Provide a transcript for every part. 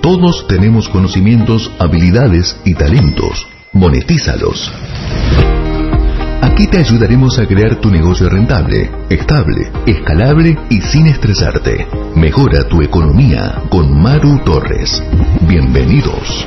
Todos tenemos conocimientos, habilidades y talentos. Monetízalos. Aquí te ayudaremos a crear tu negocio rentable, estable, escalable y sin estresarte. Mejora tu economía con Maru Torres. Bienvenidos.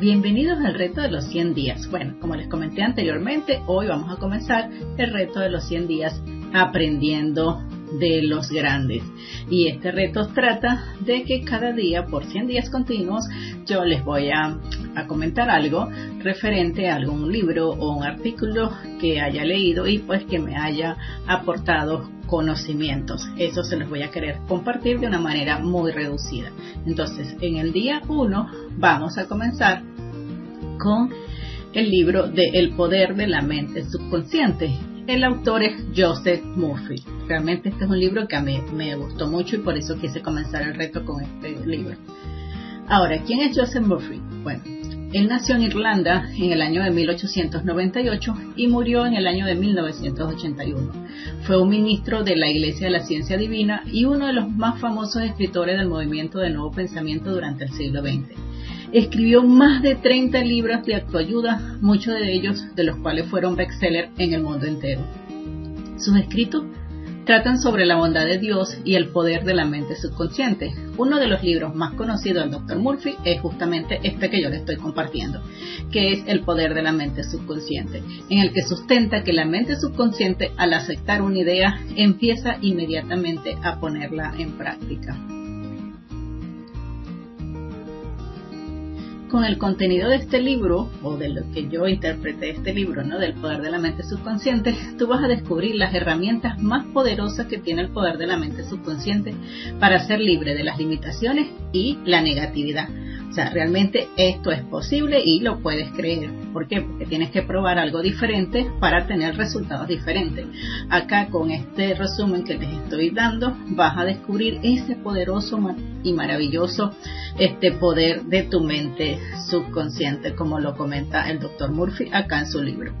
Bienvenidos al reto de los 100 días. Bueno, como les comenté anteriormente, hoy vamos a comenzar el reto de los 100 días aprendiendo de los grandes. Y este reto trata de que cada día, por 100 días continuos, yo les voy a, a, comentar algo referente a algún libro o un artículo que haya leído y pues que me haya aportado conocimientos. Eso se los voy a querer compartir de una manera muy reducida. Entonces, en el día 1 vamos a comenzar con el libro de El poder de la mente subconsciente. El autor es Joseph Murphy. Realmente este es un libro que a mí me gustó mucho y por eso quise comenzar el reto con este libro. Ahora, ¿quién es Joseph Murphy? Bueno, él nació en Irlanda en el año de 1898 y murió en el año de 1981. Fue un ministro de la Iglesia de la Ciencia Divina y uno de los más famosos escritores del movimiento de Nuevo Pensamiento durante el siglo XX. Escribió más de 30 libros de autoayuda, muchos de ellos de los cuales fueron bestseller en el mundo entero. Sus escritos tratan sobre la bondad de Dios y el poder de la mente subconsciente. Uno de los libros más conocidos del Dr. Murphy es justamente este que yo le estoy compartiendo, que es El poder de la mente subconsciente, en el que sustenta que la mente subconsciente al aceptar una idea empieza inmediatamente a ponerla en práctica. Con el contenido de este libro, o de lo que yo interpreté este libro, ¿no? Del poder de la mente subconsciente, tú vas a descubrir las herramientas más poderosas que tiene el poder de la mente subconsciente para ser libre de las limitaciones y la negatividad. O sea, realmente esto es posible y lo puedes creer. ¿Por qué? Porque tienes que probar algo diferente para tener resultados diferentes. Acá con este resumen que les estoy dando, vas a descubrir ese poderoso y maravilloso este poder de tu mente subconsciente, como lo comenta el doctor Murphy acá en su libro.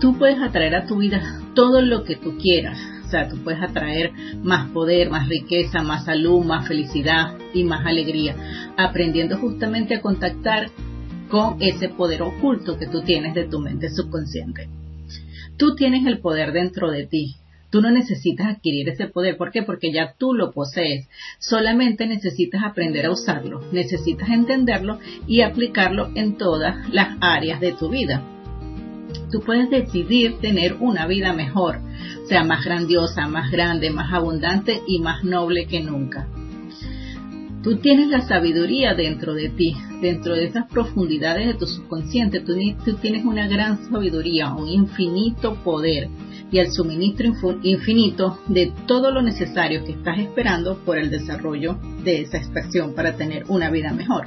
Tú puedes atraer a tu vida todo lo que tú quieras, sea, tú puedes atraer más poder, más riqueza, más salud, más felicidad y más alegría, aprendiendo justamente a contactar con ese poder oculto que tú tienes de tu mente subconsciente. Tú tienes el poder dentro de ti. Tú no necesitas adquirir ese poder. ¿Por qué? Porque ya tú lo posees. Solamente necesitas aprender a usarlo. Necesitas entenderlo y aplicarlo en todas las áreas de tu vida. Tú puedes decidir tener una vida mejor, sea más grandiosa, más grande, más abundante y más noble que nunca. Tú tienes la sabiduría dentro de ti, dentro de esas profundidades de tu subconsciente. Tú, tienes una gran sabiduría, un infinito poder y el suministro infinito de todo lo necesario que estás esperando por el desarrollo de esa expresión para tener una vida mejor.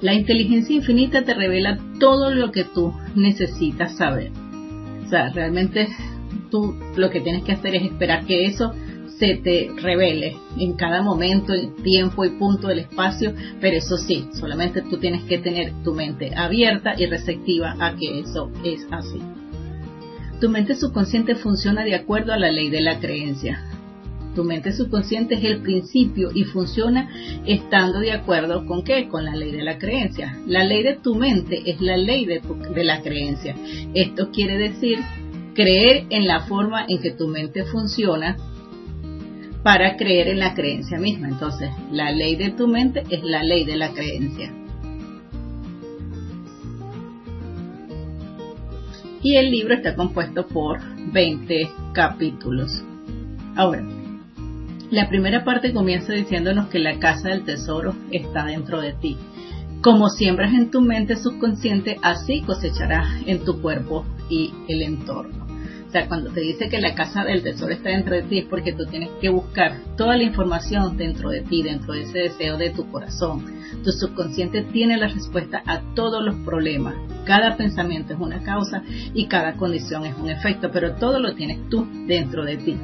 La inteligencia infinita te revela todo lo que tú necesitas saber. O sea, realmente tú lo que tienes que hacer es esperar que eso se te revele en cada momento, tiempo y punto del espacio, pero eso sí, solamente tú tienes que tener tu mente abierta y receptiva a que eso es así. Tu mente subconsciente funciona de acuerdo a la ley de la creencia. Tu mente subconsciente es el principio y funciona estando de acuerdo con qué? Con la ley de la creencia. La ley de tu mente es la ley de, de la creencia. Esto quiere decir creer en la forma en que tu mente funciona para creer en la creencia misma. Entonces, la ley de tu mente es la ley de la creencia. Y el libro está compuesto por 20 capítulos. Ahora, la primera parte comienza diciéndonos que la casa del tesoro está dentro de ti. Como siembras en tu mente subconsciente, así cosecharás en tu cuerpo y el entorno. O sea, cuando te dice que la casa del tesoro está dentro de ti es porque tú tienes que buscar toda la información dentro de ti, dentro de ese deseo de tu corazón. Tu subconsciente tiene la respuesta a todos los problemas. Cada pensamiento es una causa y cada condición es un efecto, pero todo lo tienes tú dentro de ti.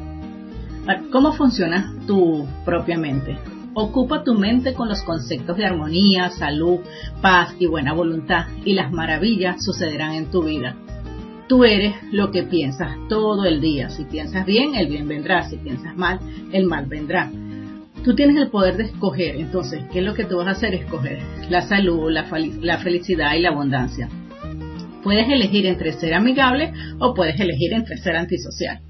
¿Cómo funciona tu propia mente? Ocupa tu mente con los conceptos de armonía, salud, paz y buena voluntad y las maravillas sucederán en tu vida. Tú eres lo que piensas todo el día. Si piensas bien, el bien vendrá. Si piensas mal, el mal vendrá. Tú tienes el poder de escoger. Entonces, ¿qué es lo que tú vas a hacer? Escoger la salud, la, la felicidad y la abundancia. Puedes elegir entre ser amigable o puedes elegir entre ser antisocial.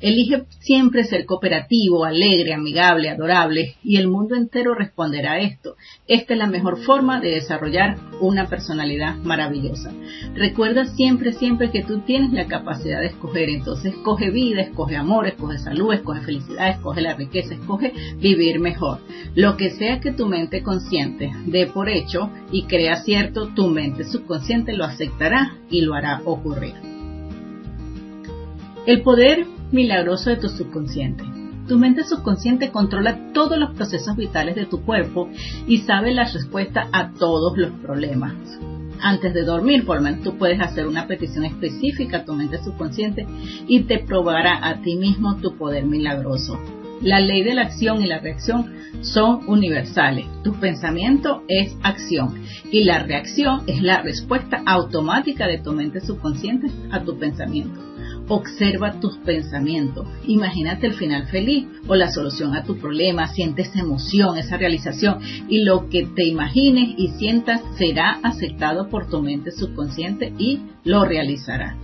Elige siempre ser cooperativo, alegre, amigable, adorable y el mundo entero responderá a esto. Esta es la mejor forma de desarrollar una personalidad maravillosa. Recuerda siempre, siempre que tú tienes la capacidad de escoger. Entonces escoge vida, escoge amor, escoge salud, escoge felicidad, escoge la riqueza, escoge vivir mejor. Lo que sea que tu mente consciente dé por hecho y crea cierto, tu mente subconsciente lo aceptará y lo hará ocurrir. El poder milagroso de tu subconsciente. Tu mente subconsciente controla todos los procesos vitales de tu cuerpo y sabe la respuesta a todos los problemas. Antes de dormir, por lo menos tú puedes hacer una petición específica a tu mente subconsciente y te probará a ti mismo tu poder milagroso. La ley de la acción y la reacción son universales. Tu pensamiento es acción y la reacción es la respuesta automática de tu mente subconsciente a tu pensamiento. Observa tus pensamientos. Imagínate el final feliz o la solución a tu problema. Siente esa emoción, esa realización. Y lo que te imagines y sientas será aceptado por tu mente subconsciente y lo realizará.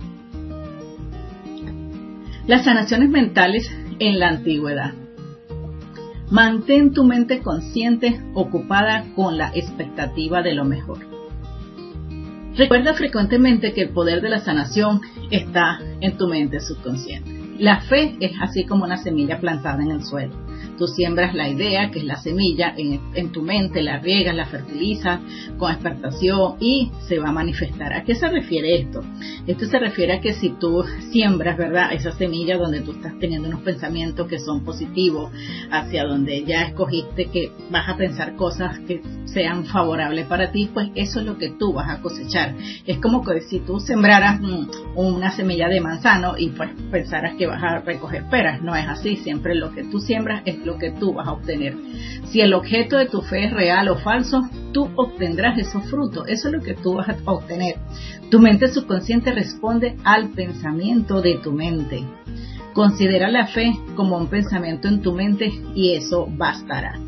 Las sanaciones mentales en la antigüedad. Mantén tu mente consciente ocupada con la expectativa de lo mejor. Recuerda frecuentemente que el poder de la sanación está en tu mente subconsciente. La fe es así como una semilla plantada en el suelo. Tú siembras la idea, que es la semilla, en, tu mente, la riegas, la fertilizas con expectación y se va a manifestar. ¿A qué se refiere esto? Esto se refiere a que si tú siembras, ¿verdad? Esa semilla donde tú estás teniendo unos pensamientos que son positivos, hacia donde ya escogiste que vas a pensar cosas que sean favorables para ti, pues eso es lo que tú vas a cosechar. Es como que si tú sembraras mm, una semilla de manzano y pues pensaras que vas a recoger peras, no es así, siempre lo que tú siembras es lo que tú vas a obtener. Si el objeto de tu fe es real o falso, tú obtendrás esos frutos. Eso es lo que tú vas a obtener. Tu mente subconsciente responde al pensamiento de tu mente. Considera la fe como un pensamiento en tu mente y eso bastará.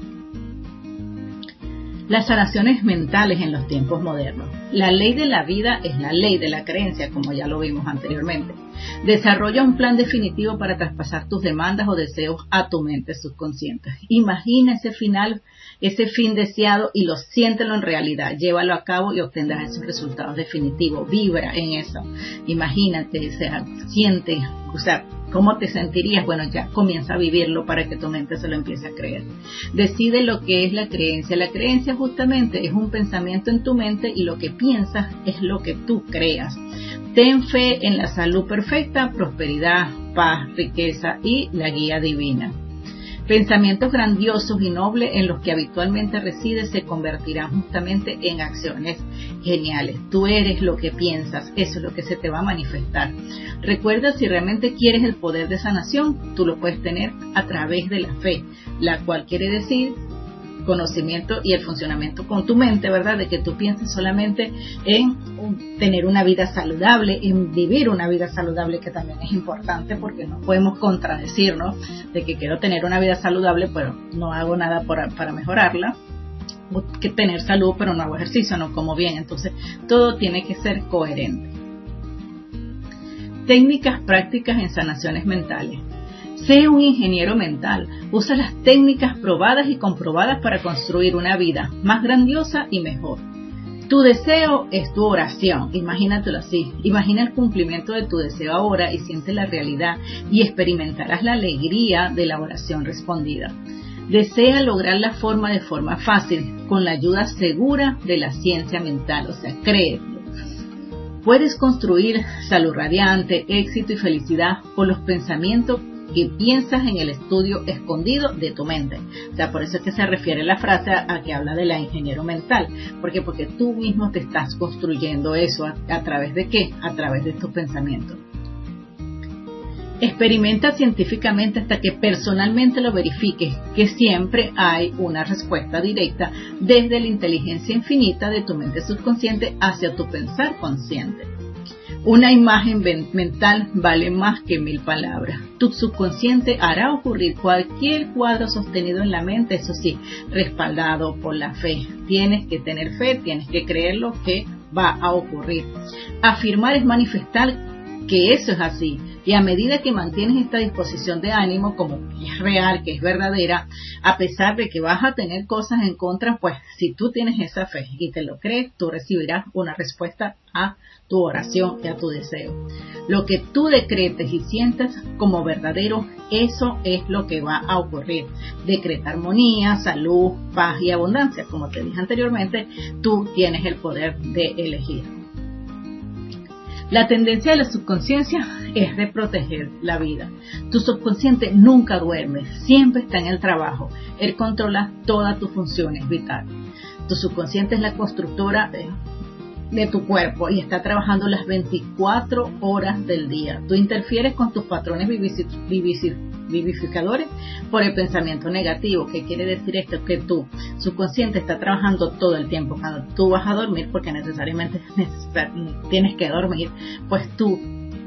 Las sanaciones mentales en los tiempos modernos. La ley de la vida es la ley de la creencia, como ya lo vimos anteriormente. Desarrolla un plan definitivo para traspasar tus demandas o deseos a tu mente subconsciente. Imagina ese final, ese fin deseado y lo siéntelo en realidad. Llévalo a cabo y obtendrás esos resultados definitivos. Vibra en eso. Imagínate, o sea, siente, o sea, ¿Cómo te sentirías? Bueno, ya comienza a vivirlo para que tu mente se lo empiece a creer. Decide lo que es la creencia. La creencia justamente es un pensamiento en tu mente y lo que piensas es lo que tú creas. Ten fe en la salud perfecta, prosperidad, paz, riqueza y la guía divina. Pensamientos grandiosos y nobles en los que habitualmente resides se convertirán justamente en acciones geniales. Tú eres lo que piensas, eso es lo que se te va a manifestar. Recuerda, si realmente quieres el poder de sanación, tú lo puedes tener a través de la fe, la cual quiere decir conocimiento y el funcionamiento con tu mente, ¿verdad? De que tú pienses solamente en tener una vida saludable, en vivir una vida saludable, que también es importante porque no podemos contradecirnos de que quiero tener una vida saludable, pero no hago nada para mejorarla que tener salud pero no hago ejercicio, no como bien. Entonces, todo tiene que ser coherente. Técnicas prácticas en sanaciones mentales. Sé un ingeniero mental. Usa las técnicas probadas y comprobadas para construir una vida más grandiosa y mejor. Tu deseo es tu oración, imagínatelo así. Imagina el cumplimiento de tu deseo ahora y siente la realidad y experimentarás la alegría de la oración respondida. Desea lograr la forma de forma fácil, con la ayuda segura de la ciencia mental, o sea, créelo. Puedes construir salud radiante, éxito y felicidad por los pensamientos que piensas en el estudio escondido de tu mente. O sea, por eso es que se refiere la frase a, que habla de la ingeniero mental. porque Porque tú mismo te estás construyendo eso a, través de qué? A través de tus pensamientos. Experimenta científicamente hasta que personalmente lo verifiques, que siempre hay una respuesta directa desde la inteligencia infinita de tu mente subconsciente hacia tu pensar consciente. Una imagen mental vale más que mil palabras. Tu subconsciente hará ocurrir cualquier cuadro sostenido en la mente, eso sí, respaldado por la fe. Tienes que tener fe, tienes que creer lo que va a ocurrir. Afirmar es manifestar que eso es así. Y a medida que mantienes esta disposición de ánimo como que es real, que es verdadera, a pesar de que vas a tener cosas en contra, pues si tú tienes esa fe y te lo crees, tú recibirás una respuesta a tu oración y a tu deseo. Lo que tú decretes y sientas como verdadero, eso es lo que va a ocurrir. Decreta armonía, salud, paz y abundancia. Como te dije anteriormente, tú tienes el poder de elegir. La tendencia de la subconsciencia es de proteger la vida. Tu subconsciente nunca duerme, siempre está en el trabajo. Él controla todas tus funciones vitales. Tu subconsciente es la constructora de, tu cuerpo y está trabajando las 24 horas del día. Tú interfieres con tus patrones vivificadores por el pensamiento negativo. ¿Qué quiere decir esto? Que tu subconsciente está trabajando todo el tiempo. Cuando tú vas a dormir, porque necesariamente tienes que dormir, pues tu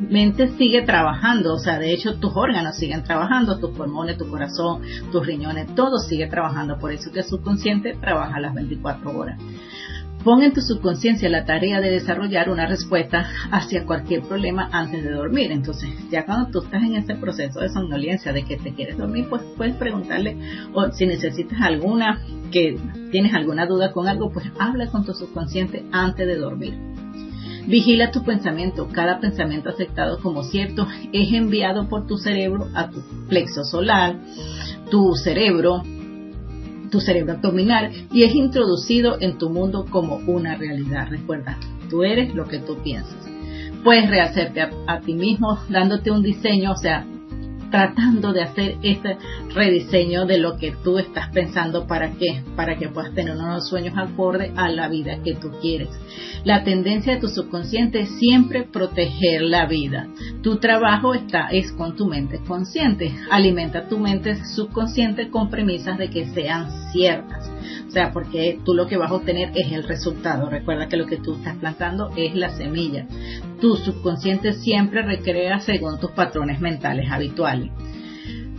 mente sigue trabajando, o sea, de hecho tus órganos siguen trabajando, tus pulmones, tu corazón, tus riñones, todo sigue trabajando, por eso que el subconsciente trabaja las 24 horas. Pon en tu subconsciencia la tarea de desarrollar una respuesta hacia cualquier problema antes de dormir. Entonces, ya cuando tú estás en ese proceso de somnolencia, de que te quieres dormir, pues puedes preguntarle, o si necesitas alguna, que tienes alguna duda con algo, pues habla con tu subconsciente antes de dormir. Vigila tu pensamiento. Cada pensamiento aceptado como cierto es enviado por tu cerebro a tu plexo solar, tu cerebro tu cerebro abdominal y es introducido en tu mundo como una realidad. Recuerda, tú eres lo que tú piensas. Puedes rehacerte a, ti mismo dándote un diseño, o sea, tratando de hacer este rediseño de lo que tú estás pensando para qué, para que puedas tener unos sueños acorde a la vida que tú quieres. La tendencia de tu subconsciente es siempre proteger la vida. Tu trabajo está es con tu mente consciente. Alimenta tu mente subconsciente con premisas de que sean ciertas. O sea, porque tú lo que vas a obtener es el resultado. Recuerda que lo que tú estás plantando es la semilla. Tu subconsciente siempre recrea según tus patrones mentales habituales.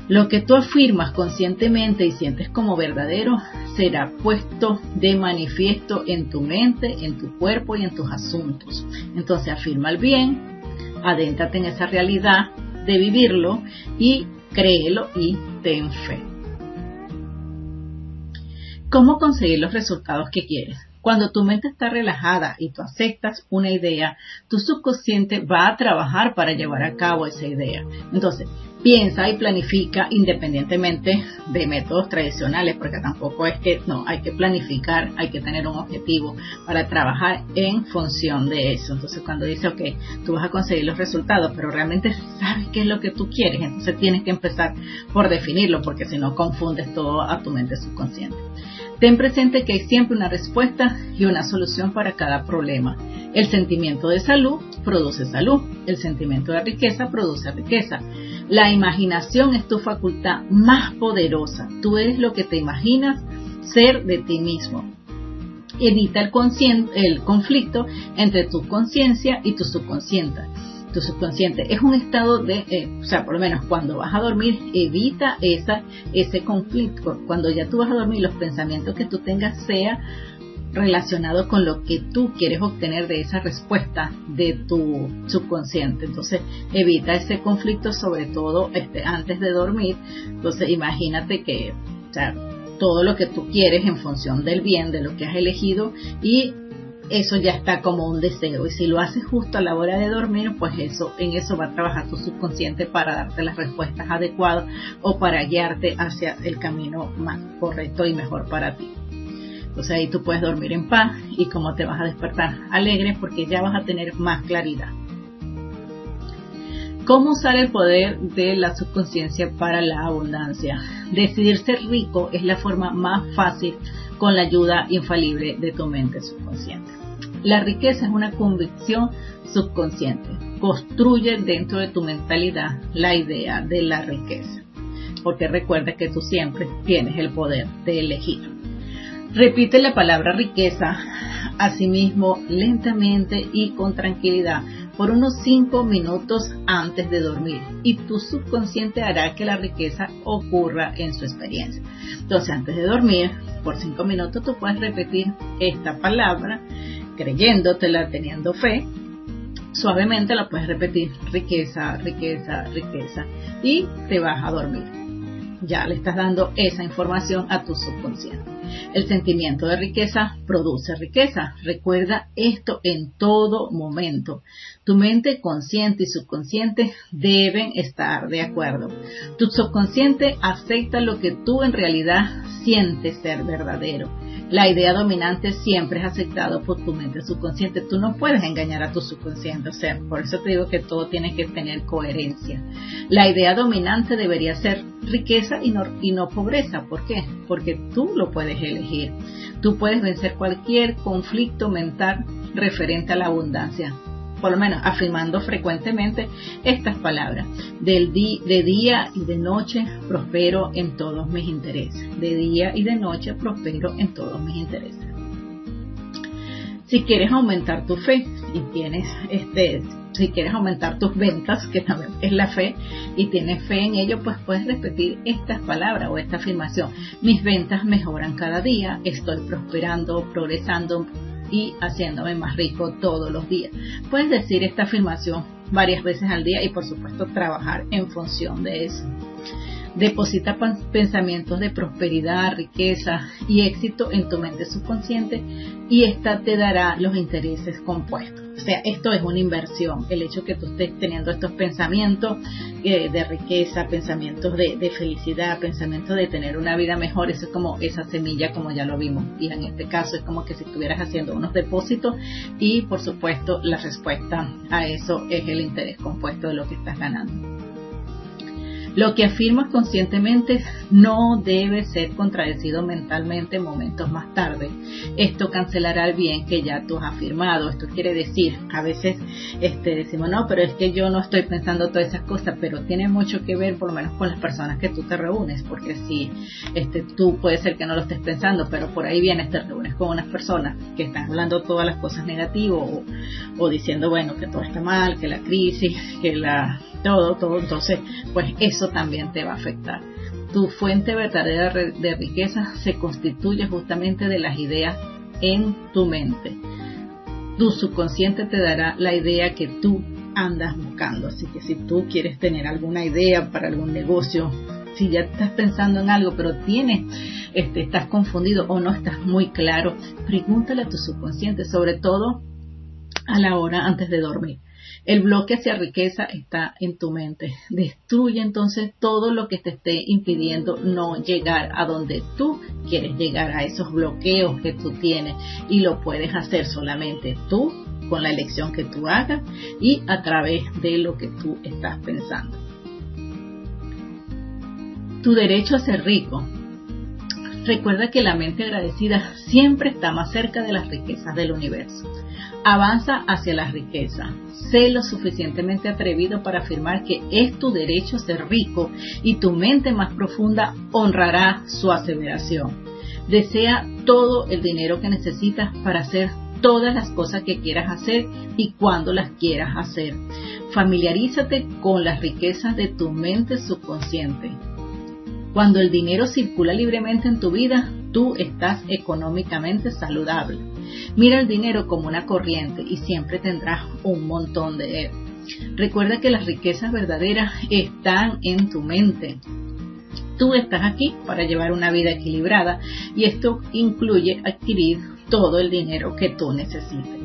Lo que tú afirmas conscientemente y sientes como verdadero será puesto de manifiesto en tu mente, en tu cuerpo y en tus asuntos. Entonces afirma el bien, adéntrate en esa realidad de vivirlo y créelo y ten fe. ¿Cómo conseguir los resultados que quieres? Cuando tu mente está relajada y tú aceptas una idea, tu subconsciente va a trabajar para llevar a cabo esa idea. Entonces, piensa y planifica independientemente de métodos tradicionales, porque tampoco es que no, hay que planificar, hay que tener un objetivo para trabajar en función de eso. Entonces, cuando dice, ok, tú vas a conseguir los resultados, pero realmente sabes qué es lo que tú quieres, entonces tienes que empezar por definirlo, porque si no confundes todo a tu mente subconsciente. Ten presente que hay siempre una respuesta y una solución para cada problema. El sentimiento de salud produce salud, el sentimiento de riqueza produce riqueza. La imaginación es tu facultad más poderosa. Tú eres lo que te imaginas ser de ti mismo. Evita el, el conflicto entre tu conciencia y tu subconsciente tu subconsciente. Es un estado de, eh, o sea, por lo menos cuando vas a dormir, evita esa, ese conflicto. Cuando ya tú vas a dormir, los pensamientos que tú tengas sea relacionado con lo que tú quieres obtener de esa respuesta de tu subconsciente. Entonces, evita ese conflicto, sobre todo este, antes de dormir. Entonces, imagínate que, o sea, todo lo que tú quieres en función del bien, de lo que has elegido y eso ya está como un deseo. Y si lo haces justo a la hora de dormir, pues eso, en eso va a trabajar tu subconsciente para darte las respuestas adecuadas o para guiarte hacia el camino más correcto y mejor para ti. Entonces ahí tú puedes dormir en paz y como te vas a despertar alegre porque ya vas a tener más claridad. ¿Cómo usar el poder de la subconsciencia para la abundancia? Decidir ser rico es la forma más fácil con la ayuda infalible de tu mente subconsciente. La riqueza es una convicción subconsciente. Construye dentro de tu mentalidad la idea de la riqueza. Porque recuerda que tú siempre tienes el poder de elegir. Repite la palabra riqueza a sí mismo lentamente y con tranquilidad por unos 5 minutos antes de dormir y tu subconsciente hará que la riqueza ocurra en su experiencia. Entonces antes de dormir, por 5 minutos tú puedes repetir esta palabra creyéndotela, teniendo fe. Suavemente la puedes repetir riqueza, riqueza, riqueza y te vas a dormir. Ya le estás dando esa información a tu subconsciente. El sentimiento de riqueza produce riqueza. Recuerda esto en todo momento. Tu mente consciente y subconsciente deben estar de acuerdo. Tu subconsciente acepta lo que tú en realidad sientes ser verdadero la idea dominante siempre es aceptado por tu mente subconsciente. Tú no puedes engañar a tu subconsciente. O sea, por eso te digo que todo tiene que tener coherencia. La idea dominante debería ser riqueza y no, y no pobreza. ¿Por qué? Porque tú lo puedes elegir. Tú puedes vencer cualquier conflicto mental referente a la abundancia por lo menos afirmando frecuentemente estas palabras. Del de día y de noche prospero en todos mis intereses. De día y de noche prospero en todos mis intereses. Si quieres aumentar tu fe y tienes este, si quieres aumentar tus ventas, que también es la fe, y tienes fe en ello, pues puedes repetir estas palabras o esta afirmación. Mis ventas mejoran cada día, estoy prosperando, progresando, y haciéndome más rico todos los días. Puedes decir esta afirmación varias veces al día y por supuesto trabajar en función de eso. Deposita pensamientos de prosperidad, riqueza y éxito en tu mente subconsciente y esta te dará los intereses compuestos. O sea, esto es una inversión. El hecho que tú estés teniendo estos pensamientos eh, de riqueza, pensamientos de, felicidad, pensamientos de tener una vida mejor, eso es como esa semilla como ya lo vimos. Y en este caso es como que si estuvieras haciendo unos depósitos y por supuesto la respuesta a eso es el interés compuesto de lo que estás ganando. Lo que afirmas conscientemente no debe ser contradecido mentalmente momentos más tarde. Esto cancelará el bien que ya tú has afirmado. Esto quiere decir, a veces este, decimos, no, pero es que yo no estoy pensando todas esas cosas, pero tiene mucho que ver por lo menos con las personas que tú te reúnes, porque si este, tú puede ser que no lo estés pensando, pero por ahí vienes, te reúnes con unas personas que están hablando todas las cosas negativas o, o diciendo, bueno, que todo está mal, que la crisis, que la todo, todo, entonces pues eso también te va a afectar. Tu fuente verdadera de riqueza se constituye justamente de las ideas en tu mente. Tu subconsciente te dará la idea que tú andas buscando. Así que si tú quieres tener alguna idea para algún negocio, si ya estás pensando en algo, pero tienes, este, estás confundido o no estás muy claro, pregúntale a tu subconsciente, sobre todo a la hora antes de dormir. El bloque hacia riqueza está en tu mente. Destruye entonces todo lo que te esté impidiendo no llegar a donde tú quieres llegar, a esos bloqueos que tú tienes. Y lo puedes hacer solamente tú, con la elección que tú hagas y a través de lo que tú estás pensando. Tu derecho a ser rico. Recuerda que la mente agradecida siempre está más cerca de las riquezas del universo. Avanza hacia la riqueza. Sé lo suficientemente atrevido para afirmar que es tu derecho ser rico y tu mente más profunda honrará su aseveración. Desea todo el dinero que necesitas para hacer todas las cosas que quieras hacer y cuando las quieras hacer. Familiarízate con las riquezas de tu mente subconsciente. Cuando el dinero circula libremente en tu vida, tú estás económicamente saludable. Mira el dinero como una corriente y siempre tendrás un montón de él. Recuerda que las riquezas verdaderas están en tu mente. Tú estás aquí para llevar una vida equilibrada y esto incluye adquirir todo el dinero que tú necesites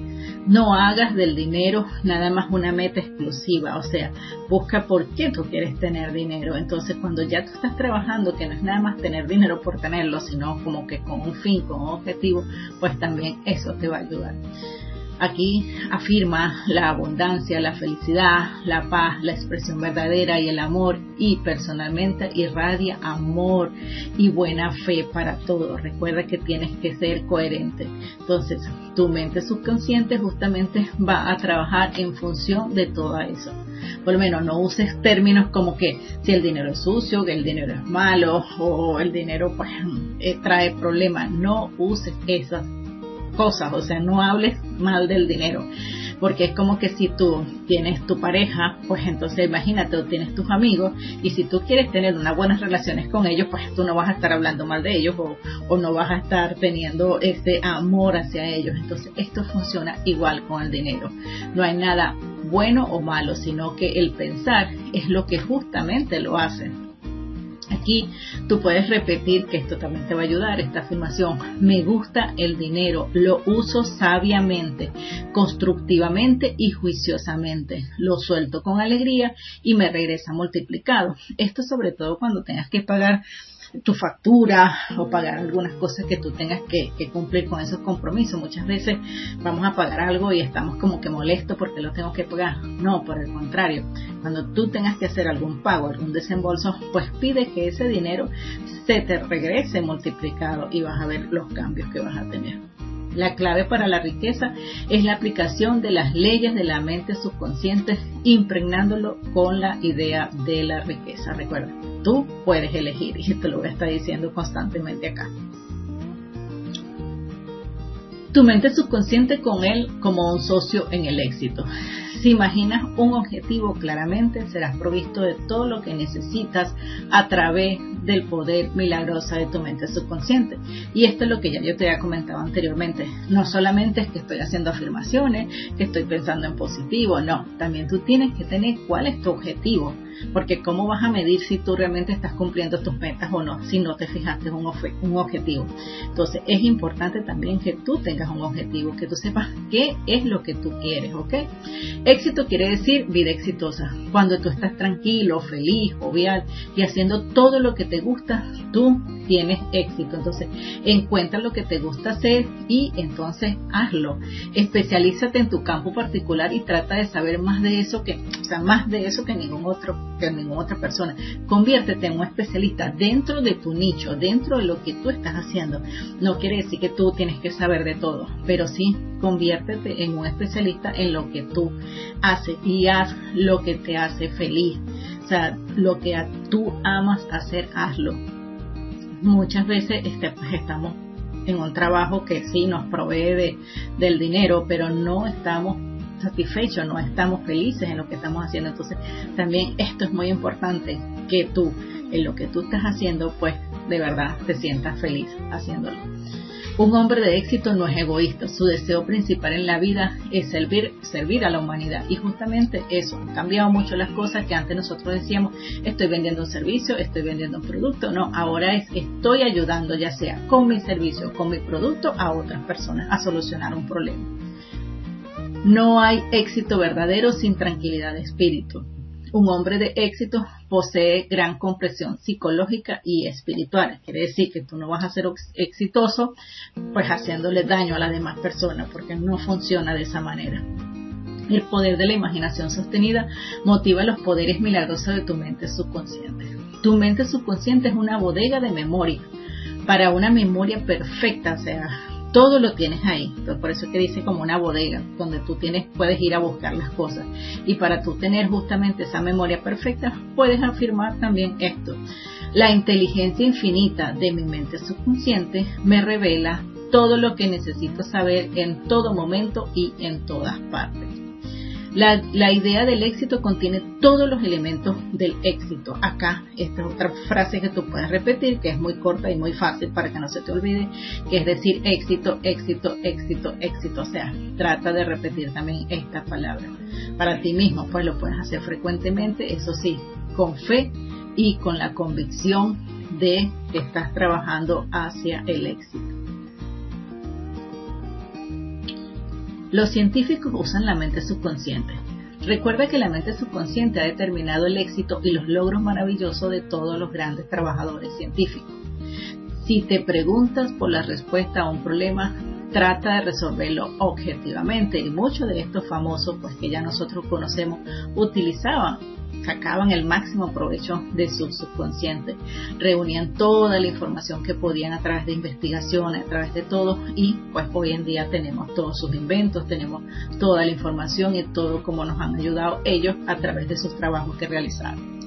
no hagas del dinero nada más una meta exclusiva, o sea, busca por qué tú quieres tener dinero. Entonces, cuando ya tú estás trabajando, que no es nada más tener dinero por tenerlo, sino como que con un fin, con un objetivo, pues también eso te va a ayudar. Aquí afirma la abundancia, la felicidad, la paz, la expresión verdadera y el amor y personalmente irradia amor y buena fe para todo. Recuerda que tienes que ser coherente. Entonces, tu mente subconsciente justamente va a trabajar en función de todo eso. Por lo menos no uses términos como que si el dinero es sucio, que el dinero es malo o el dinero pues, eh, trae problemas. No uses esas cosas, o sea, no hables mal del dinero, porque es como que si tú tienes tu pareja, pues entonces imagínate, o tienes tus amigos, y si tú quieres tener unas buenas relaciones con ellos, pues tú no vas a estar hablando mal de ellos o, o no vas a estar teniendo ese amor hacia ellos. Entonces, esto funciona igual con el dinero. No hay nada bueno o malo, sino que el pensar es lo que justamente lo hace. Aquí tú puedes repetir que esto también te va a ayudar, esta afirmación. Me gusta el dinero, lo uso sabiamente, constructivamente y juiciosamente. Lo suelto con alegría y me regresa multiplicado. Esto sobre todo cuando tengas que pagar tu factura o pagar algunas cosas que tú tengas que, cumplir con esos compromisos. Muchas veces vamos a pagar algo y estamos como que molestos porque lo tengo que pagar. No, por el contrario, cuando tú tengas que hacer algún pago, algún desembolso, pues pide que ese dinero se te regrese multiplicado y vas a ver los cambios que vas a tener. La clave para la riqueza es la aplicación de las leyes de la mente subconsciente, impregnándolo con la idea de la riqueza. Recuerda, tú puedes elegir y te lo voy a estar diciendo constantemente acá. Tu mente subconsciente con él como un socio en el éxito. Si imaginas un objetivo claramente, serás provisto de todo lo que necesitas a través del poder milagroso de tu mente subconsciente. Y esto es lo que ya yo te había comentado anteriormente. No solamente es que estoy haciendo afirmaciones, que estoy pensando en positivo, no. También tú tienes que tener cuál es tu objetivo porque ¿cómo vas a medir si tú realmente estás cumpliendo tus metas o no si no te fijaste un, un objetivo? Entonces es importante también que tú tengas un objetivo, que tú sepas qué es lo que tú quieres, ¿ok? Éxito quiere decir vida exitosa. Cuando tú estás tranquilo, feliz, jovial y haciendo todo lo que te gusta, tú tienes éxito. Entonces, encuentra lo que te gusta hacer y entonces hazlo. Especialízate en tu campo particular y trata de saber más de eso que, o sea, más de eso que ningún otro, que ninguna otra persona. Conviértete en un especialista dentro de tu nicho, dentro de lo que tú estás haciendo. No quiere decir que tú tienes que saber de todo, pero sí conviértete en un especialista en lo que tú haces y haz lo que te hace feliz. O sea, lo que tú amas hacer, hazlo muchas veces este, pues, estamos en un trabajo que sí nos provee del dinero, pero no estamos satisfechos, no estamos felices en lo que estamos haciendo. Entonces, también esto es muy importante que tú, en lo que tú estás haciendo, pues de verdad te sientas feliz haciéndolo. Un hombre de éxito no es egoísta, su deseo principal en la vida es servir, servir a la humanidad y justamente eso, han cambiado mucho las cosas que antes nosotros decíamos, estoy vendiendo un servicio, estoy vendiendo un producto, no, ahora es estoy ayudando ya sea con mi servicio, con mi producto a otras personas a solucionar un problema. No hay éxito verdadero sin tranquilidad de espíritu. Un hombre de éxito posee gran comprensión psicológica y espiritual. Quiere decir que tú no vas a ser exitoso pues haciéndole daño a las demás personas porque no funciona de esa manera. El poder de la imaginación sostenida motiva los poderes milagrosos de tu mente subconsciente. Tu mente subconsciente es una bodega de memoria para una memoria perfecta, o sea, todo lo tienes ahí. por eso es que dice como una bodega, donde tú tienes, puedes ir a buscar las cosas. Y para tú tener justamente esa memoria perfecta, puedes afirmar también esto. La inteligencia infinita de mi mente subconsciente me revela todo lo que necesito saber en todo momento y en todas partes. La, idea del éxito contiene todos los elementos del éxito. Acá, esta es otra frase que tú puedes repetir, que es muy corta y muy fácil para que no se te olvide, que es decir éxito, éxito, éxito, éxito. O sea, trata de repetir también esta palabra. Para ti mismo, pues lo puedes hacer frecuentemente, eso sí, con fe y con la convicción de que estás trabajando hacia el éxito. Los científicos usan la mente subconsciente. Recuerda que la mente subconsciente ha determinado el éxito y los logros maravillosos de todos los grandes trabajadores científicos. Si te preguntas por la respuesta a un problema, trata de resolverlo objetivamente y muchos de estos famosos pues que ya nosotros conocemos utilizaban sacaban el máximo provecho de su subconsciente, reunían toda la información que podían a través de investigaciones, a través de todo y pues hoy en día tenemos todos sus inventos, tenemos toda la información y todo como nos han ayudado ellos a través de sus trabajos que realizaron.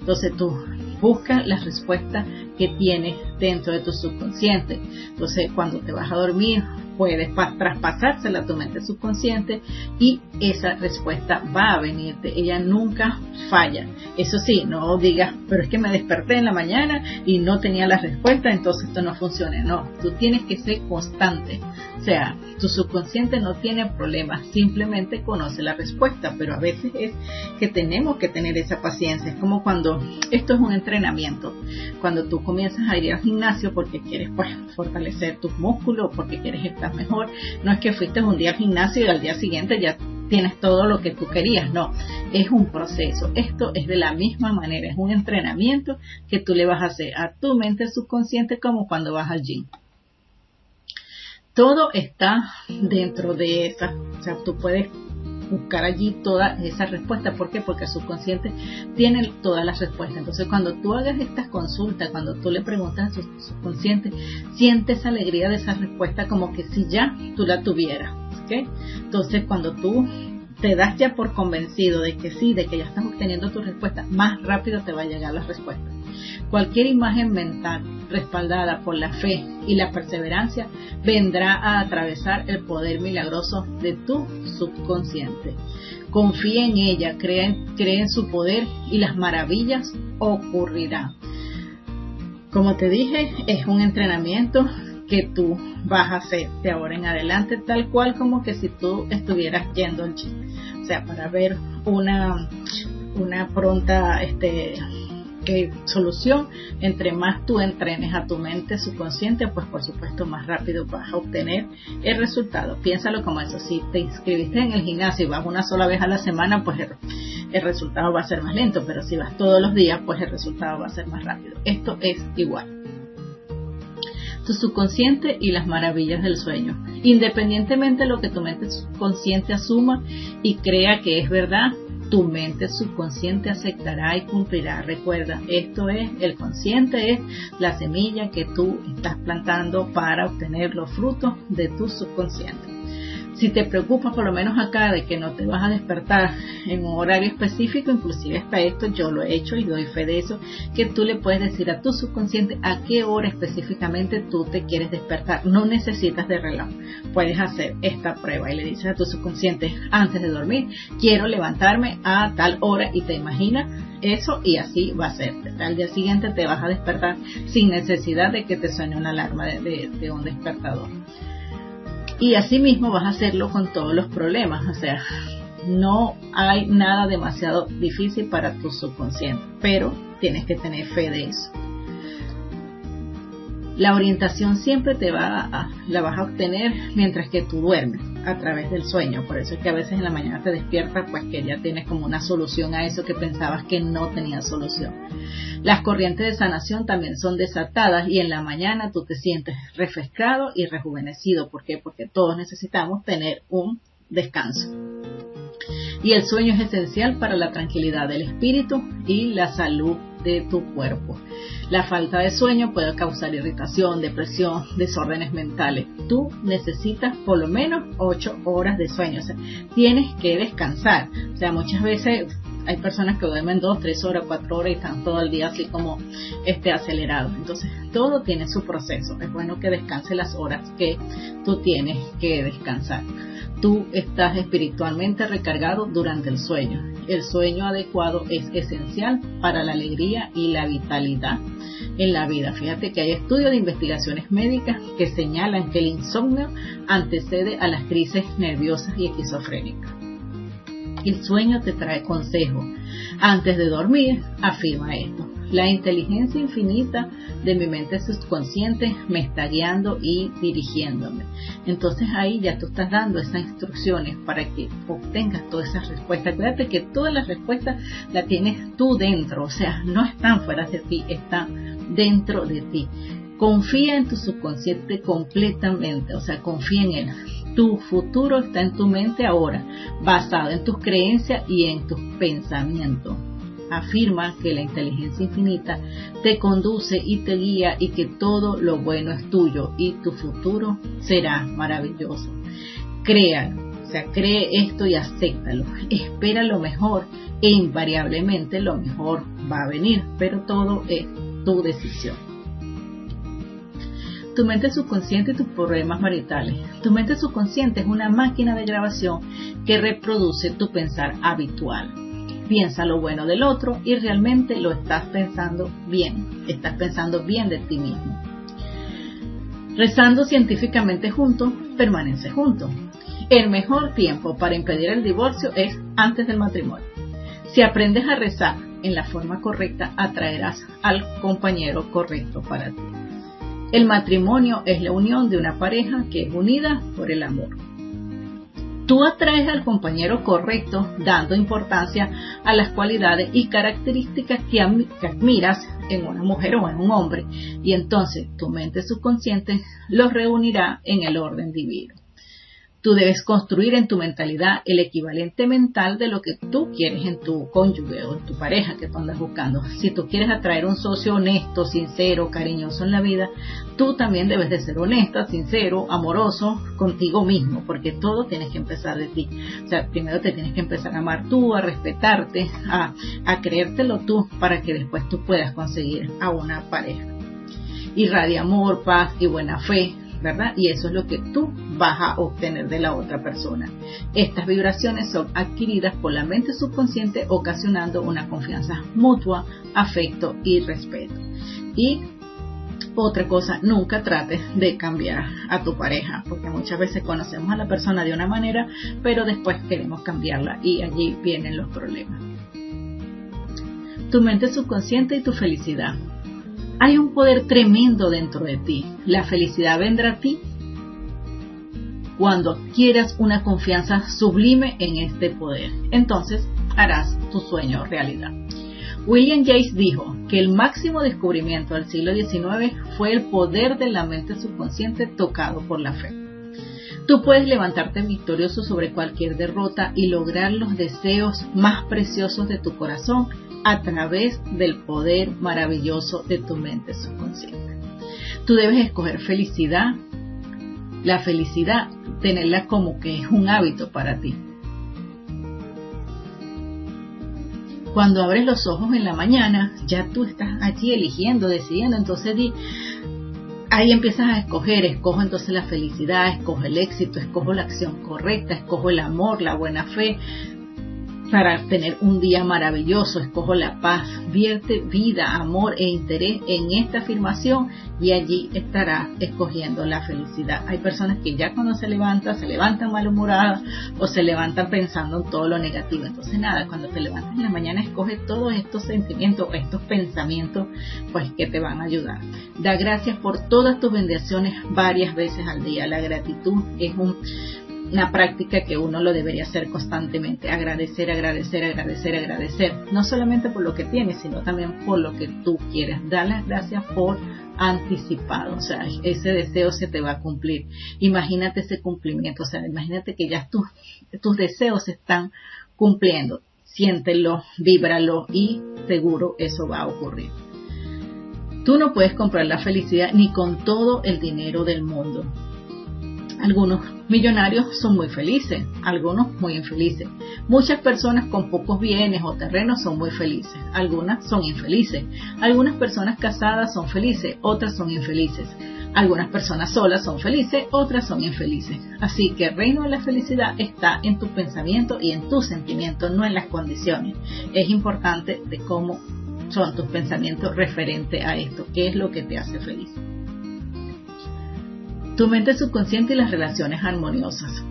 Entonces tú buscas las respuestas que tienes dentro de tu subconsciente. Entonces cuando te vas a dormir puedes traspasársela a tu mente subconsciente y esa respuesta va a venirte. Ella nunca falla. Eso sí, no digas, pero es que me desperté en la mañana y no tenía la respuesta, entonces esto no funciona. No, tú tienes que ser constante. O sea, tu subconsciente no tiene problemas, simplemente conoce la respuesta, pero a veces es que tenemos que tener esa paciencia. Es como cuando esto es un entrenamiento. Cuando tú comienzas a ir al gimnasio porque quieres pues fortalecer tus músculos, porque quieres estar mejor, no es que fuiste un día al gimnasio y al día siguiente ya tienes todo lo que tú querías, no, es un proceso. Esto es de la misma manera, es un entrenamiento que tú le vas a hacer a tu mente subconsciente como cuando vas al gym todo está dentro de esa. O sea, tú puedes buscar allí toda esa respuesta. ¿Por qué? Porque el subconsciente tiene todas las respuestas. Entonces, cuando tú hagas estas consultas, cuando tú le preguntas a tu subconsciente, sientes alegría de esa respuesta como que si ya tú la tuvieras. ¿okay? Entonces, cuando tú te das ya por convencido de que sí, de que ya estás obteniendo tu respuesta, más rápido te va a llegar la respuesta. Cualquier imagen mental respaldada por la fe y la perseverancia vendrá a atravesar el poder milagroso de tu subconsciente. Confía en ella, cree, en su poder y las maravillas ocurrirán. Como te dije, es un entrenamiento que tú vas a hacer de ahora en adelante, tal cual como que si tú estuvieras yendo al gym. Sea, para ver una, una pronta este, solución, entre más tú entrenes a tu mente subconsciente, pues por supuesto más rápido vas a obtener el resultado. Piénsalo como eso, si te inscribiste en el gimnasio y vas una sola vez a la semana, pues el, resultado va a ser más lento, pero si vas todos los días, pues el resultado va a ser más rápido. Esto es igual tu subconsciente y las maravillas del sueño. Independientemente de lo que tu mente subconsciente asuma y crea que es verdad, tu mente subconsciente aceptará y cumplirá. Recuerda, esto es, el consciente es la semilla que tú estás plantando para obtener los frutos de tu subconsciente si te preocupa por lo menos acá de que no te vas a despertar en un horario específico, inclusive hasta esto yo lo he hecho y doy fe de eso, que tú le puedes decir a tu subconsciente a qué hora específicamente tú te quieres despertar. No necesitas de reloj. Puedes hacer esta prueba y le dices a tu subconsciente antes de dormir, quiero levantarme a tal hora y te imaginas eso y así va a ser. Al día siguiente te vas a despertar sin necesidad de que te suene una alarma de, de un despertador. Y así mismo vas a hacerlo con todos los problemas, o sea, no hay nada demasiado difícil para tu subconsciente, pero tienes que tener fe de eso. La orientación siempre te va a, la vas a obtener mientras que tú duermes a través del sueño. Por eso es que a veces en la mañana te despiertas, pues que ya tienes como una solución a eso que pensabas que no tenía solución. Las corrientes de sanación también son desatadas y en la mañana tú te sientes refrescado y rejuvenecido. ¿Por qué? Porque todos necesitamos tener un descanso. Y el sueño es esencial para la tranquilidad del espíritu y la salud de tu cuerpo. La falta de sueño puede causar irritación, depresión, desórdenes mentales. Tú necesitas por lo menos 8 horas de sueño. O sea, tienes que descansar. O sea, muchas veces hay personas que duermen 2, 3 horas, 4 horas y están todo el día así como este acelerados. Entonces, todo tiene su proceso. Es bueno que descanse las horas que tú tienes que descansar tú estás espiritualmente recargado durante el sueño. El sueño adecuado es esencial para la alegría y la vitalidad en la vida. Fíjate que hay estudios de investigaciones médicas que señalan que el insomnio antecede a las crisis nerviosas y esquizofrénicas. El sueño te trae consejo. Antes de dormir, afirma esto. La inteligencia infinita de mi mente subconsciente me está guiando y dirigiéndome. Entonces ahí ya tú estás dando esas instrucciones para que obtengas todas esas respuestas. Acuérdate que todas las respuestas las tienes tú dentro, o sea, no están fuera de ti, están dentro de ti. Confía en tu subconsciente completamente, o sea, confía en él. Tu futuro está en tu mente ahora, basado en tus creencias y en tus pensamientos. Afirma que la inteligencia infinita te conduce y te guía y que todo lo bueno es tuyo y tu futuro será maravilloso. Créalo, o sea, cree esto y acéptalo. Espera lo mejor e invariablemente lo mejor va a venir, pero todo es tu decisión. Tu mente subconsciente y tus problemas maritales. Tu mente subconsciente es una máquina de grabación que reproduce tu pensar habitual. Piensa lo bueno del otro y realmente lo estás pensando bien. Estás pensando bien de ti mismo. Rezando científicamente juntos, permanece juntos. El mejor tiempo para impedir el divorcio es antes del matrimonio. Si aprendes a rezar en la forma correcta, atraerás al compañero correcto para ti. El matrimonio es la unión de una pareja que es unida por el amor. Tú atraes al compañero correcto dando importancia a las cualidades y características que, admiras en una mujer o en un hombre y entonces tu mente subconsciente los reunirá en el orden divino. Tú debes construir en tu mentalidad el equivalente mental de lo que tú quieres en tu cónyuge o en tu pareja que tú andas buscando. Si tú quieres atraer un socio honesto, sincero, cariñoso en la vida, tú también debes de ser honesta, sincero, amoroso contigo mismo, porque todo tienes que empezar de ti. O sea, primero te tienes que empezar a amar tú, a respetarte, a, a creértelo tú, para que después tú puedas conseguir a una pareja. Irradia amor, paz y buena fe, Y eso es lo que tú vas a obtener de la otra persona. Estas vibraciones son adquiridas por la mente subconsciente ocasionando una confianza mutua, afecto y respeto. Y otra cosa, nunca trates de cambiar a tu pareja, porque muchas veces conocemos a la persona de una manera, pero después queremos cambiarla y allí vienen los problemas. Tu mente subconsciente y tu felicidad. Hay un poder tremendo dentro de ti. La felicidad vendrá a ti cuando quieras una confianza sublime en este poder. Entonces harás tu sueño realidad. William James dijo que el máximo descubrimiento del siglo XIX fue el poder de la mente subconsciente tocado por la fe. Tú puedes levantarte victorioso sobre cualquier derrota y lograr los deseos más preciosos de tu corazón a través del poder maravilloso de tu mente subconsciente. Tú debes escoger felicidad, la felicidad, tenerla como que es un hábito para ti. Cuando abres los ojos en la mañana, ya tú estás allí eligiendo, decidiendo, entonces ahí empiezas a escoger, escojo entonces la felicidad, escojo el éxito, escojo la acción correcta, escojo el amor, la buena fe, para tener un día maravilloso. Escojo la paz, vierte vida, amor e interés en esta afirmación y allí estará escogiendo la felicidad. Hay personas que ya cuando se levantan, se levantan malhumoradas o se levantan pensando en todo lo negativo. Entonces nada, cuando te levantas en la mañana, escoge todos estos sentimientos, estos pensamientos, pues que te van a ayudar. Da gracias por todas tus bendiciones varias veces al día. La gratitud es un una práctica que uno lo debería hacer constantemente, agradecer, agradecer, agradecer, agradecer, no solamente por lo que tienes, sino también por lo que tú quieres. Dar las gracias por anticipado, o sea, ese deseo se te va a cumplir. Imagínate ese cumplimiento, o sea, imagínate que ya tus, tus deseos se están cumpliendo. Siéntelo, víbralo y seguro eso va a ocurrir. Tú no puedes comprar la felicidad ni con todo el dinero del mundo algunos millonarios son muy felices, algunos muy infelices. Muchas personas con pocos bienes o terrenos son muy felices, algunas son infelices. Algunas personas casadas son felices, otras son infelices. Algunas personas solas son felices, otras son infelices. Así que el reino de la felicidad está en tu pensamiento y en tus sentimientos, no en las condiciones. Es importante de cómo son tus pensamientos referente a esto, qué es lo que te hace feliz tu mente subconsciente y las relaciones armoniosas.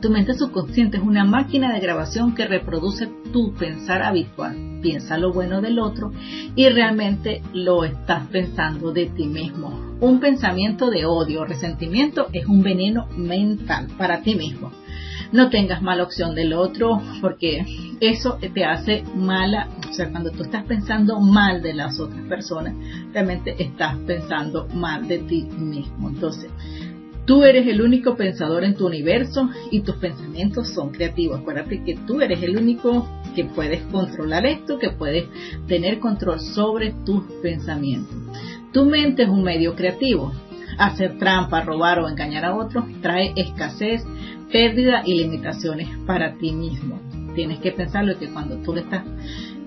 Tu mente subconsciente es una máquina de grabación que reproduce tu pensar habitual. Piensa lo bueno del otro y realmente lo estás pensando de ti mismo. Un pensamiento de odio o resentimiento es un veneno mental para ti mismo. No tengas mala opción del otro, porque eso te hace mala, o sea, cuando tú estás pensando mal de las otras personas, realmente estás pensando mal de ti mismo. Entonces, Tú eres el único pensador en tu universo y tus pensamientos son creativos. Acuérdate que tú eres el único que puedes controlar esto, que puedes tener control sobre tus pensamientos. Tu mente es un medio creativo. Hacer trampa, robar o engañar a otros trae escasez, pérdida y limitaciones para ti mismo. Tienes que pensarlo que cuando tú le estás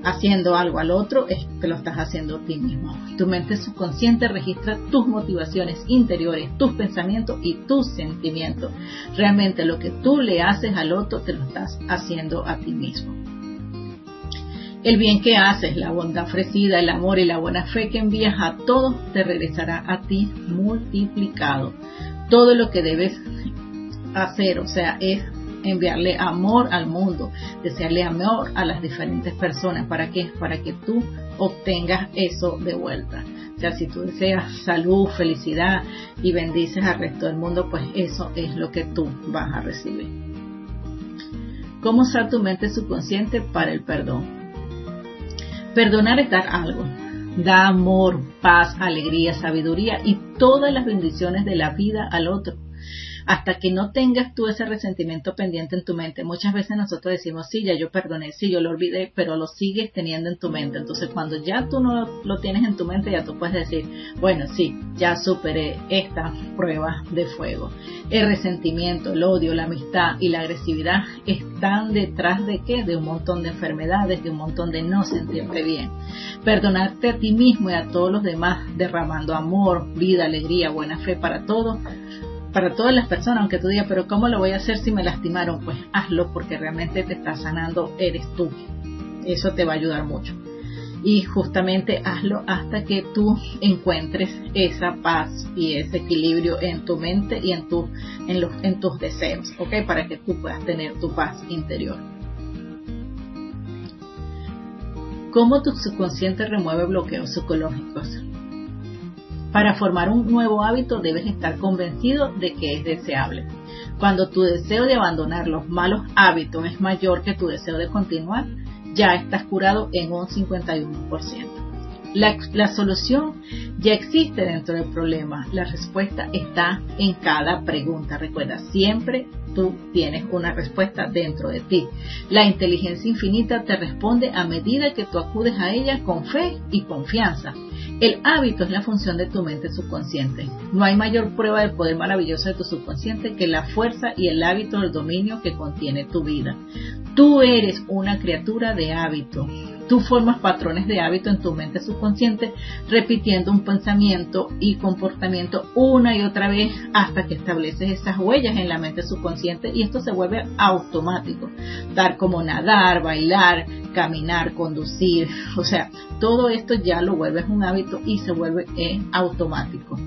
haciendo algo al otro es que lo estás haciendo a ti mismo. Tu mente subconsciente registra tus motivaciones interiores, tus pensamientos y tus sentimientos. Realmente lo que tú le haces al otro te lo estás haciendo a ti mismo. El bien que haces, la bondad ofrecida, el amor y la buena fe que envías a todos te regresará a ti multiplicado. Todo lo que debes hacer, o sea, es enviarle amor al mundo, desearle amor a las diferentes personas. ¿Para qué? Para que tú obtengas eso de vuelta. O sea, si tú deseas salud, felicidad y bendices al resto del mundo, pues eso es lo que tú vas a recibir. ¿Cómo usar tu mente subconsciente para el perdón? Perdonar es dar algo. Da amor, paz, alegría, sabiduría y todas las bendiciones de la vida al otro hasta que no tengas tú ese resentimiento pendiente en tu mente. Muchas veces nosotros decimos, sí, ya yo perdoné, sí, yo lo olvidé, pero lo sigues teniendo en tu mente. Entonces, cuando ya tú no lo tienes en tu mente, ya tú puedes decir, bueno, sí, ya superé esta prueba de fuego. El resentimiento, el odio, la amistad y la agresividad están detrás de qué? De un montón de enfermedades, de un montón de no sentirte bien. Perdonarte a ti mismo y a todos los demás, derramando amor, vida, alegría, buena fe para todos, para todas las personas, aunque tú digas, pero ¿cómo lo voy a hacer si me lastimaron? Pues hazlo porque realmente te está sanando, eres tú. Eso te va a ayudar mucho. Y justamente hazlo hasta que tú encuentres esa paz y ese equilibrio en tu mente y en, en, los, en tus deseos, ¿ok? Para que tú puedas tener tu paz interior. ¿Cómo tu subconsciente remueve bloqueos psicológicos? Para formar un nuevo hábito debes estar convencido de que es deseable. Cuando tu deseo de abandonar los malos hábitos es mayor que tu deseo de continuar, ya estás curado en un 51%. La, la, solución ya existe dentro del problema. La respuesta está en cada pregunta. Recuerda, siempre tú tienes una respuesta dentro de ti. La inteligencia infinita te responde a medida que tú acudes a ella con fe y confianza. El hábito es la función de tu mente subconsciente. No hay mayor prueba del poder maravilloso de tu subconsciente que la fuerza y el hábito del dominio que contiene tu vida. Tú eres una criatura de hábito. Tú formas patrones de hábito en tu mente subconsciente repitiendo un pensamiento y comportamiento una y otra vez hasta que estableces esas huellas en la mente subconsciente y esto se vuelve automático. Dar como nadar, bailar, caminar, conducir, o sea, todo esto ya lo vuelves un hábito y se vuelve automático.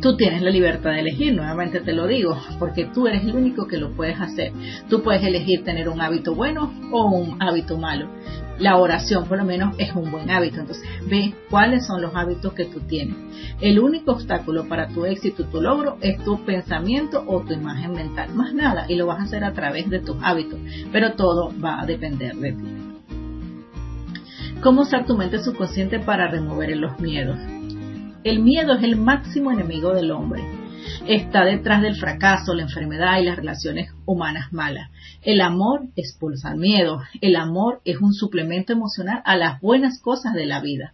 Tú tienes la libertad de elegir, nuevamente te lo digo, porque tú eres el único que lo puedes hacer. Tú puedes elegir tener un hábito bueno o un hábito malo. La oración por lo menos es un buen hábito, entonces ve cuáles son los hábitos que tú tienes. El único obstáculo para tu éxito, tu logro, es tu pensamiento o tu imagen mental, más nada, y lo vas a hacer a través de tus hábitos, pero todo va a depender de ti. ¿Cómo usar tu mente subconsciente para remover los miedos? El miedo es el máximo enemigo del hombre. Está detrás del fracaso, la enfermedad y las relaciones humanas malas. El amor expulsa el miedo. El amor es un suplemento emocional a las buenas cosas de la vida.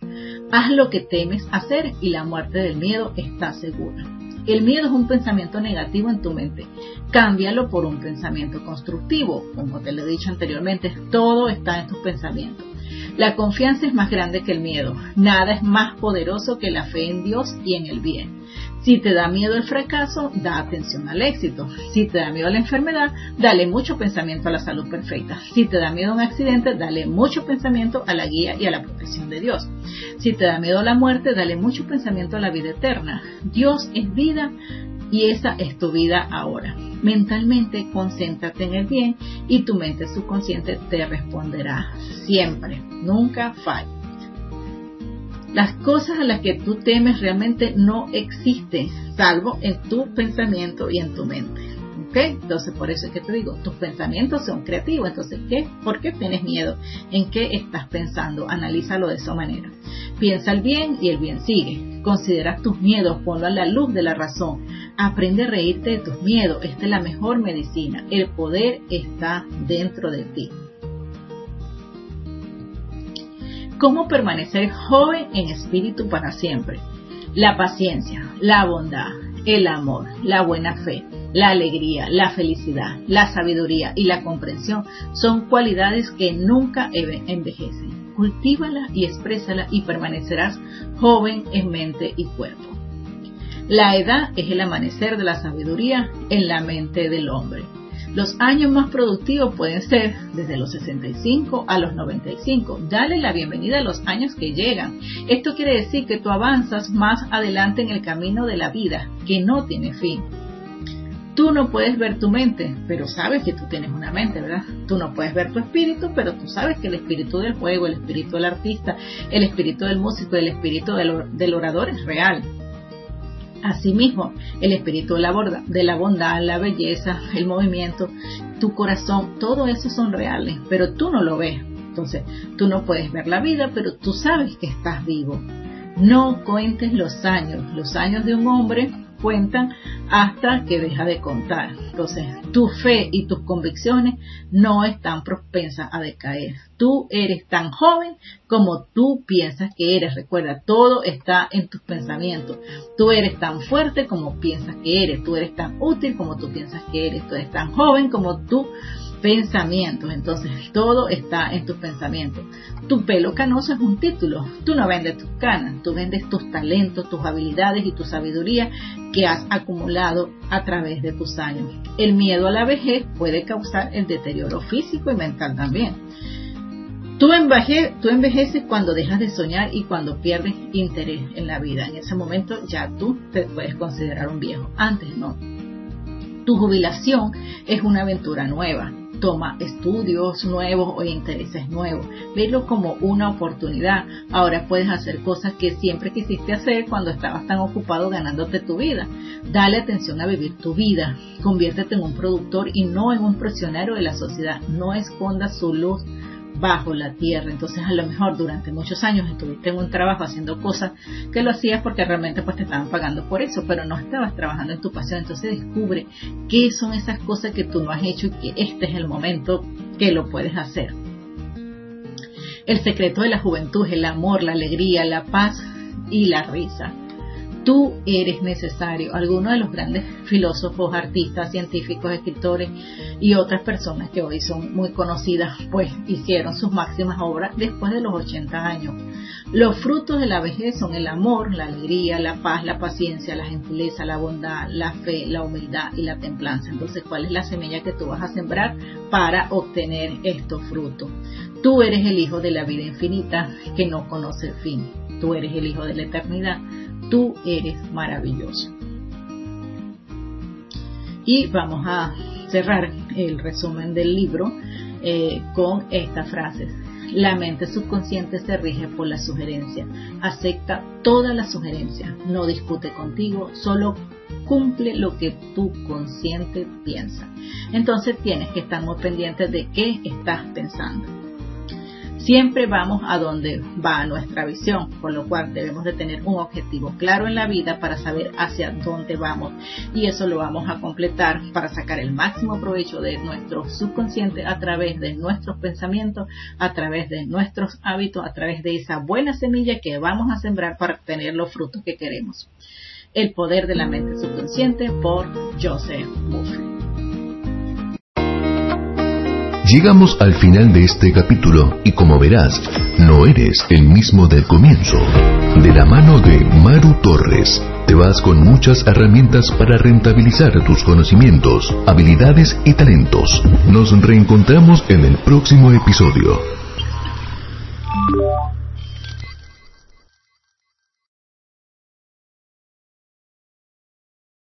Haz lo que temes hacer y la muerte del miedo está segura. El miedo es un pensamiento negativo en tu mente. Cámbialo por un pensamiento constructivo. Como te lo he dicho anteriormente, todo está en tus pensamientos. La confianza es más grande que el miedo. Nada es más poderoso que la fe en Dios y en el bien. Si te da miedo el fracaso, da atención al éxito. Si te da miedo la enfermedad, dale mucho pensamiento a la salud perfecta. Si te da miedo un accidente, dale mucho pensamiento a la guía y a la protección de Dios. Si te da miedo la muerte, dale mucho pensamiento a la vida eterna. Dios es vida y esa es tu vida ahora. Mentalmente concéntrate en el bien y tu mente subconsciente te responderá siempre, nunca falla. Las cosas a las que tú temes realmente no existen, salvo en tu pensamiento y en tu mente. ¿Ok? Entonces, por eso es que te digo, tus pensamientos son creativos. Entonces, ¿qué? ¿Por qué tienes miedo? ¿En qué estás pensando? Analízalo de esa manera. Piensa el bien y el bien sigue. Considera tus miedos, ponlo a la luz de la razón. Aprende a reírte de tus miedos. Esta es la mejor medicina. El poder está dentro de ti. ¿Cómo permanecer joven en espíritu para siempre? La paciencia, la bondad, el amor, la buena fe, la alegría, la felicidad, la sabiduría y la comprensión son cualidades que nunca envejecen. Cultívala y exprésala y permanecerás joven en mente y cuerpo. La edad es el amanecer de la sabiduría en la mente del hombre. Los años más productivos pueden ser desde los 65 a los 95. Dale la bienvenida a los años que llegan. Esto quiere decir que tú avanzas más adelante en el camino de la vida, que no tiene fin. Tú no puedes ver tu mente, pero sabes que tú tienes una mente, ¿verdad? Tú no puedes ver tu espíritu, pero tú sabes que el espíritu del juego, el espíritu del artista, el espíritu del músico, el espíritu del orador es real. Asimismo, el espíritu de la, de la bondad, la belleza, el movimiento, tu corazón, todo eso son reales, pero tú no lo ves. Entonces, tú no puedes ver la vida, pero tú sabes que estás vivo. No cuentes los años. Los años de un hombre cuentan hasta que deja de contar. Entonces, tu fe y tus convicciones no están propensas a decaer. Tú eres tan joven como tú piensas que eres. Recuerda, todo está en tus pensamientos. Tú eres tan fuerte como piensas que eres. Tú eres tan útil como tú piensas que eres. Tú eres tan joven como tú pensamientos. Entonces, todo está en tus pensamientos. Tu pelo canoso es un título. Tú no vendes tus canas, tú vendes tus talentos, tus habilidades y tu sabiduría que has acumulado a través de tus años. El miedo a la vejez puede causar el deterioro físico y mental también. Tú, tú envejeces cuando dejas de soñar y cuando pierdes interés en la vida. En ese momento ya tú te puedes considerar un viejo. Antes no. Tu jubilación es una aventura nueva toma estudios nuevos o intereses nuevos. Verlo como una oportunidad. Ahora puedes hacer cosas que siempre quisiste hacer cuando estabas tan ocupado ganándote tu vida. Dale atención a vivir tu vida. Conviértete en un productor y no en un prisionero de la sociedad. No escondas su luz bajo la tierra. Entonces a lo mejor durante muchos años estuviste en un trabajo haciendo cosas que lo hacías porque realmente pues te estaban pagando por eso, pero no estabas trabajando en tu pasión. Entonces descubre qué son esas cosas que tú no has hecho y que este es el momento que lo puedes hacer. El secreto de la juventud es el amor, la alegría, la paz y la risa. Tú eres necesario. Algunos de los grandes filósofos, artistas, científicos, escritores y otras personas que hoy son muy conocidas, pues hicieron sus máximas obras después de los 80 años. Los frutos de la vejez son el amor, la alegría, la paz, la paciencia, la gentileza, la bondad, la fe, la humildad y la templanza. Entonces, ¿cuál es la semilla que tú vas a sembrar para obtener estos frutos? Tú eres el hijo de la vida infinita que no conoce el fin. Tú eres el hijo de la eternidad tú eres maravilloso. Y vamos a cerrar el resumen del libro eh, con estas frases. La mente subconsciente se rige por la sugerencia. Acepta todas las sugerencias. No discute contigo, solo cumple lo que tu consciente piensa. Entonces tienes que estar muy pendiente de qué estás pensando. Siempre vamos a donde va nuestra visión, por lo cual debemos de tener un objetivo claro en la vida para saber hacia dónde vamos y eso lo vamos a completar para sacar el máximo provecho de nuestro subconsciente a través de nuestros pensamientos, a través de nuestros hábitos, a través de esa buena semilla que vamos a sembrar para tener los frutos que queremos. El poder de la mente subconsciente por Joseph. Llegamos al final de este capítulo y como verás, no eres el mismo del comienzo. De la mano de Maru Torres, te vas con muchas herramientas para rentabilizar tus conocimientos, habilidades y talentos. Nos reencontramos en el próximo episodio.